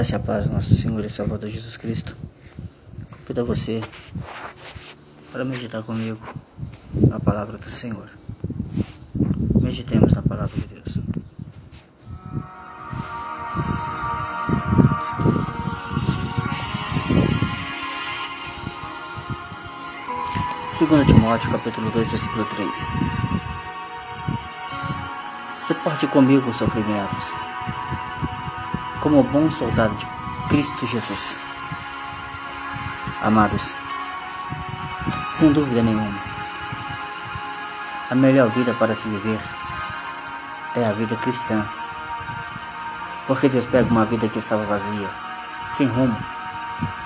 graça e a paz do nosso Senhor e Salvador Jesus Cristo. Convido a você para meditar comigo na palavra do Senhor. Meditemos na palavra de Deus. Segundo Timóteo, capítulo 2, versículo 3. Suporte comigo os sofrimentos como bom soldado de Cristo Jesus. Amados, sem dúvida nenhuma, a melhor vida para se viver é a vida cristã. Porque Deus pega uma vida que estava vazia, sem rumo,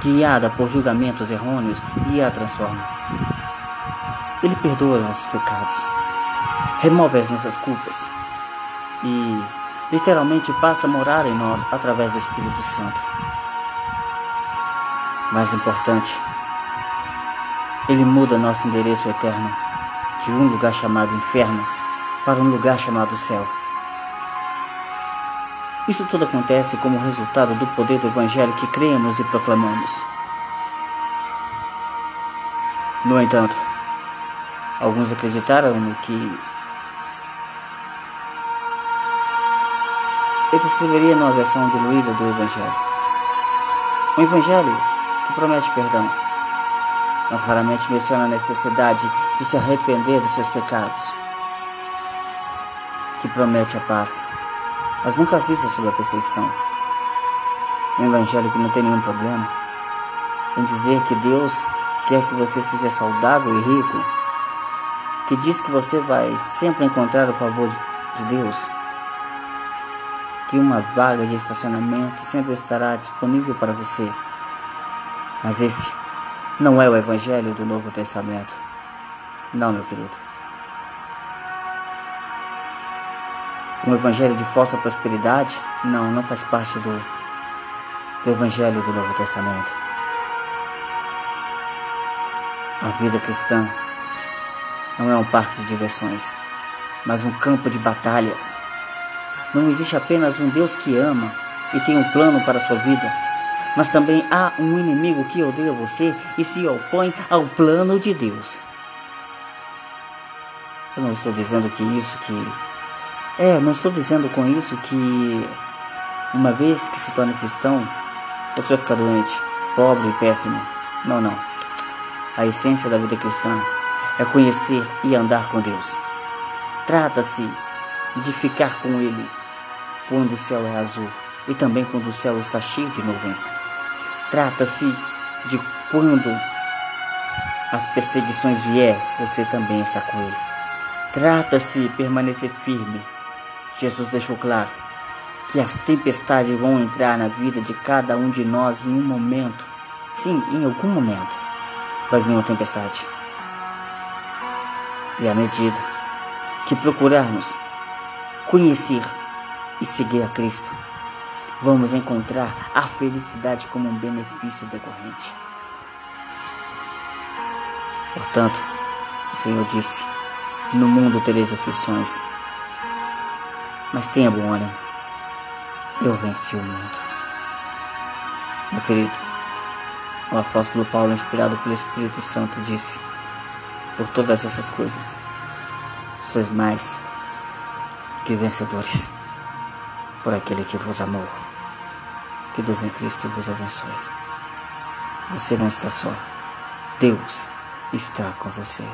guiada por julgamentos errôneos e a transforma. Ele perdoa os nossos pecados, remove as nossas culpas e literalmente passa a morar em nós através do Espírito Santo. Mais importante, ele muda nosso endereço eterno de um lugar chamado inferno para um lugar chamado céu. Isso tudo acontece como resultado do poder do Evangelho que cremos e proclamamos. No entanto, alguns acreditaram no que ele escreveria numa versão diluída do Evangelho. Um Evangelho que promete perdão, mas raramente menciona a necessidade de se arrepender dos seus pecados. Que promete a paz, mas nunca avisa sobre a perseguição. Um Evangelho que não tem nenhum problema em dizer que Deus quer que você seja saudável e rico, que diz que você vai sempre encontrar o favor de Deus que uma vaga de estacionamento sempre estará disponível para você. Mas esse não é o Evangelho do Novo Testamento. Não, meu querido. Um Evangelho de falsa prosperidade? Não, não faz parte do, do Evangelho do Novo Testamento. A vida cristã não é um parque de diversões, mas um campo de batalhas não existe apenas um Deus que ama e tem um plano para a sua vida, mas também há um inimigo que odeia você e se opõe ao plano de Deus. Eu não estou dizendo que isso que. É, não estou dizendo com isso que uma vez que se torne cristão, você vai ficar doente, pobre e péssimo. Não, não. A essência da vida cristã é conhecer e andar com Deus. Trata-se de ficar com Ele quando o céu é azul e também quando o céu está cheio de nuvens. Trata-se de quando as perseguições vier, você também está com ele. Trata-se de permanecer firme. Jesus deixou claro que as tempestades vão entrar na vida de cada um de nós em um momento. Sim, em algum momento vai vir uma tempestade. E à medida que procurarmos conhecer e seguir a Cristo, vamos encontrar a felicidade como um benefício decorrente. Portanto, o Senhor disse: No mundo tereis aflições, mas tenha bom ânimo. Eu venci o mundo. Meu querido, o apóstolo Paulo, inspirado pelo Espírito Santo, disse: Por todas essas coisas, sois mais que vencedores por aquele que vos amou. Que Deus em Cristo vos abençoe. Você não está só. Deus está com você.